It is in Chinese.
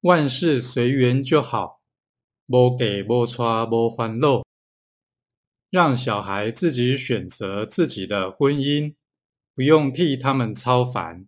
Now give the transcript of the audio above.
万事随缘就好，无给无抓无欢乐。让小孩自己选择自己的婚姻，不用替他们操烦。